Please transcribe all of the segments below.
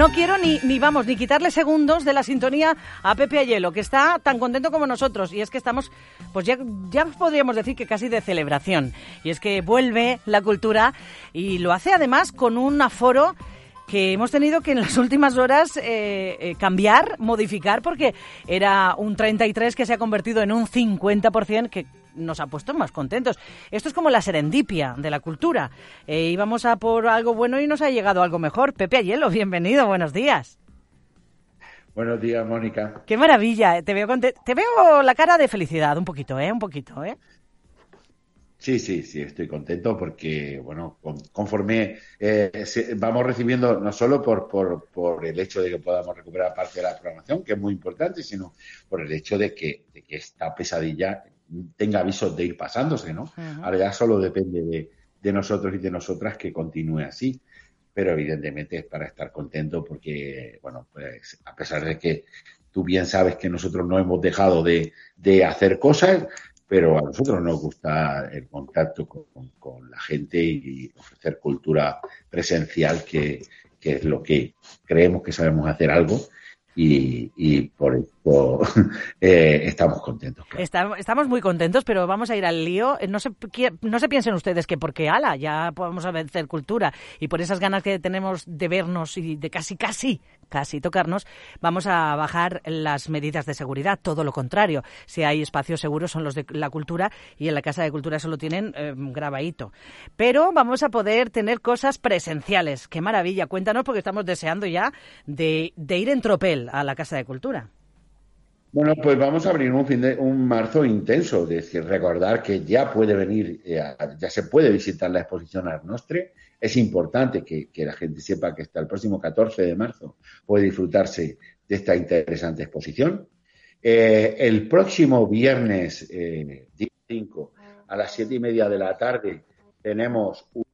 No quiero ni, ni vamos, ni quitarle segundos de la sintonía a Pepe Ayelo, que está tan contento como nosotros. Y es que estamos, pues ya, ya podríamos decir que casi de celebración. Y es que vuelve la cultura y lo hace además con un aforo que hemos tenido que en las últimas horas eh, eh, cambiar, modificar, porque era un 33 que se ha convertido en un 50%, que nos ha puesto más contentos. Esto es como la serendipia de la cultura. Eh, íbamos a por algo bueno y nos ha llegado algo mejor. Pepe Ayelo, bienvenido, buenos días. Buenos días, Mónica. Qué maravilla, te veo, te veo la cara de felicidad, un poquito, ¿eh? Un poquito, ¿eh? Sí, sí, sí, estoy contento porque, bueno, conforme eh, vamos recibiendo, no solo por, por, por, el hecho de que podamos recuperar parte de la programación, que es muy importante, sino por el hecho de que, de que esta pesadilla tenga avisos de ir pasándose, ¿no? Ahora ya solo depende de, de, nosotros y de nosotras que continúe así, pero evidentemente es para estar contento porque, bueno, pues a pesar de que tú bien sabes que nosotros no hemos dejado de, de hacer cosas, pero a nosotros nos gusta el contacto con, la gente y ofrecer cultura presencial, que, es lo que creemos que sabemos hacer algo y, por eso eh, estamos contentos. Estamos, muy contentos, pero vamos a ir al lío. No se, no se piensen ustedes que porque, ala, ya podemos hacer cultura y por esas ganas que tenemos de vernos y de casi, casi casi tocarnos, vamos a bajar las medidas de seguridad. Todo lo contrario. Si hay espacios seguros son los de la cultura y en la Casa de Cultura solo tienen eh, grabadito. Pero vamos a poder tener cosas presenciales. ¡Qué maravilla! Cuéntanos porque estamos deseando ya de, ir en tropel a la Casa de Cultura. Bueno, pues vamos a abrir un, fin de, un marzo intenso, es decir, recordar que ya puede venir, eh, ya se puede visitar la exposición Arnostre es importante que, la gente sepa que hasta el próximo 14 de marzo puede disfrutarse de esta interesante exposición. Eh, el próximo viernes eh, 5 a las siete y media de la tarde tenemos una,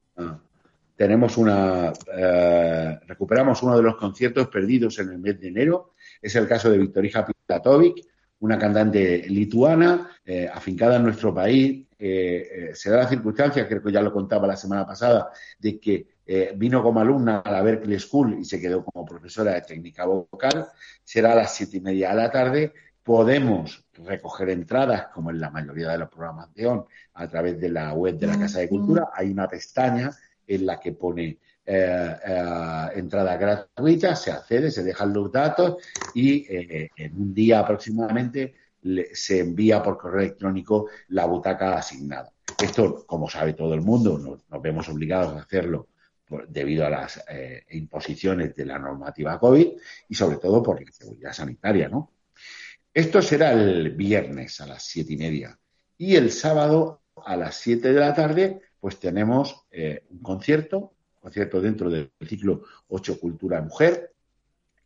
tenemos una eh, recuperamos uno de los conciertos perdidos en el mes de enero. Es el caso de Victorija Pilatovic, una cantante lituana eh, afincada en nuestro país, eh, se da la circunstancia, creo que ya lo contaba la semana pasada, de que eh, vino como alumna a la Berkeley School y se quedó como profesora de técnica vocal. Será a las siete y media de la tarde. Podemos recoger entradas, como en la mayoría de la programación, a través de la web de la Casa de Cultura. Hay una pestaña en la que pone eh, entrada gratuita, se accede, se dejan los datos y en un día aproximadamente se envía por correo electrónico la butaca asignada. Esto, como sabe todo el mundo, nos, vemos obligados a hacerlo debido a las eh, imposiciones de la normativa COVID y sobre todo por la seguridad sanitaria, ¿no? Esto será el viernes a las siete y media y el sábado a las siete de la tarde, pues tenemos eh, un concierto, concierto dentro del ciclo Ocho Cultura Mujer,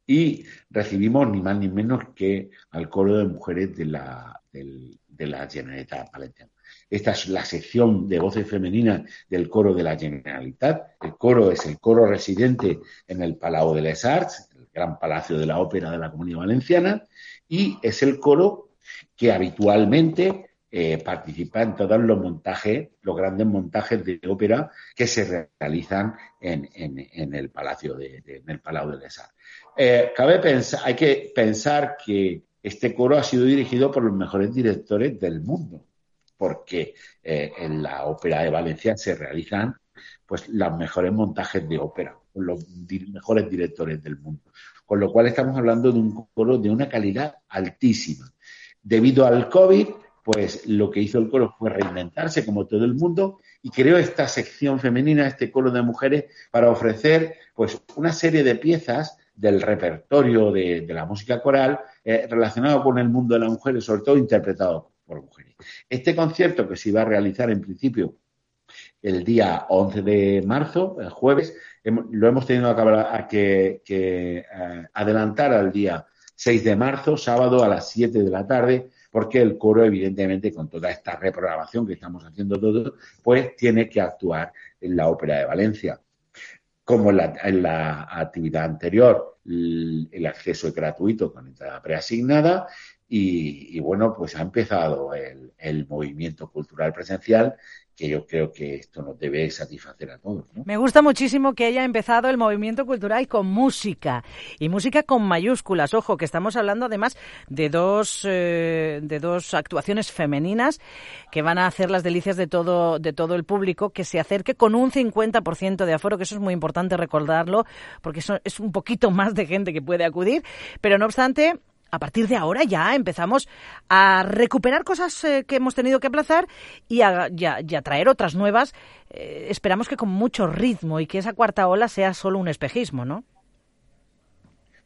y recibimos ni más ni menos que al coro de mujeres de la, de la Generalitat Valenciana. Esta es la sección de voces femeninas del coro de la Generalitat. El coro es el coro residente en el Palau de les Arts, el gran palacio de la ópera de la Comunidad Valenciana, y es el coro que habitualmente eh, participa en todos los montajes, los grandes montajes de ópera que se realizan en, el Palacio de, en el Palau de les Arts. Eh, cabe pensar, hay que pensar que este coro ha sido dirigido por los mejores directores del mundo, porque eh, en la ópera de Valencia se realizan pues los mejores montajes de ópera, con los mejores directores del mundo. Con lo cual estamos hablando de un coro de una calidad altísima. Debido al COVID, pues lo que hizo el coro fue reinventarse como todo el mundo y creó esta sección femenina, este coro de mujeres, para ofrecer pues una serie de piezas del repertorio de, la música coral eh, relacionado con el mundo de las mujeres, sobre todo interpretado por mujeres. Este concierto que se iba a realizar en principio el día 11 de marzo, el jueves, lo hemos tenido que, que, eh, adelantar al día 6 de marzo, sábado a las 7 de la tarde, porque el coro, evidentemente, con toda esta reprogramación que estamos haciendo todos, pues tiene que actuar en la Ópera de Valencia. Como en la, actividad anterior, el, acceso es gratuito con entrada preasignada y, bueno, pues ha empezado el, movimiento cultural presencial que yo creo que esto nos debe satisfacer a todos. Me gusta muchísimo que haya empezado el movimiento cultural con música y música con mayúsculas. Ojo, que estamos hablando además de dos eh, de dos actuaciones femeninas que van a hacer las delicias de todo de todo el público que se acerque con un 50% de aforo, que eso es muy importante recordarlo porque es un poquito más de gente que puede acudir, pero no obstante a partir de ahora ya empezamos a recuperar cosas eh, que hemos tenido que aplazar y a, traer otras nuevas. Eh, esperamos que con mucho ritmo y que esa cuarta ola sea solo un espejismo, ¿no?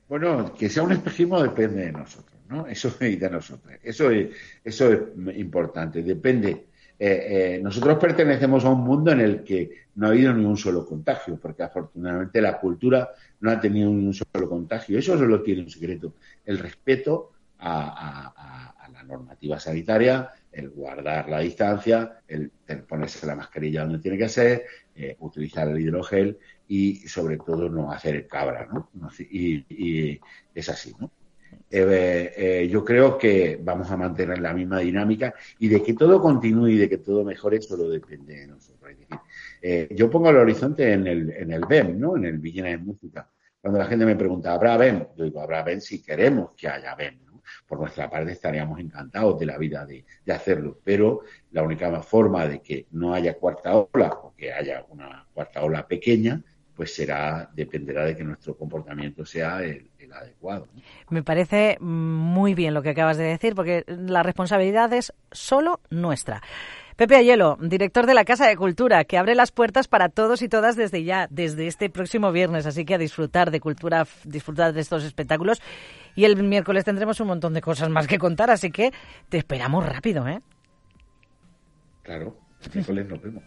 Bueno, que sea un espejismo depende de nosotros, ¿no? Eso es de nosotros. Eso es, eso es importante. Depende. Eh, nosotros pertenecemos a un mundo en el que no ha habido ni un solo contagio, porque afortunadamente la cultura no ha tenido ni un solo contagio. Eso solo tiene un secreto, el respeto a, la normativa sanitaria, el guardar la distancia, el, ponerse la mascarilla donde tiene que ser, eh, utilizar el hidrogel y sobre todo no hacer cabra, ¿no? Y, es así, ¿no? Eh, eh, yo creo que vamos a mantener la misma dinámica y de que todo continúe y de que todo mejore, solo depende de nosotros. Es decir, yo pongo el horizonte en el, en el BEM, ¿no? En el Villena de Música. Cuando la gente me pregunta, ¿habrá BEM? Yo digo, habrá BEM si queremos que haya BEM. Por nuestra parte estaríamos encantados de la vida de, hacerlo, pero la única forma de que no haya cuarta ola o que haya una cuarta ola pequeña, pues será, dependerá de que nuestro comportamiento sea el, adecuado. Me parece muy bien lo que acabas de decir, porque la responsabilidad es solo nuestra. Pepe Ayelo, director de la Casa de Cultura, que abre las puertas para todos y todas desde ya, desde este próximo viernes. Así que a disfrutar de cultura, disfrutar de estos espectáculos. Y el miércoles tendremos un montón de cosas más que contar, así que te esperamos rápido, ¿eh? Claro, el miércoles nos vemos.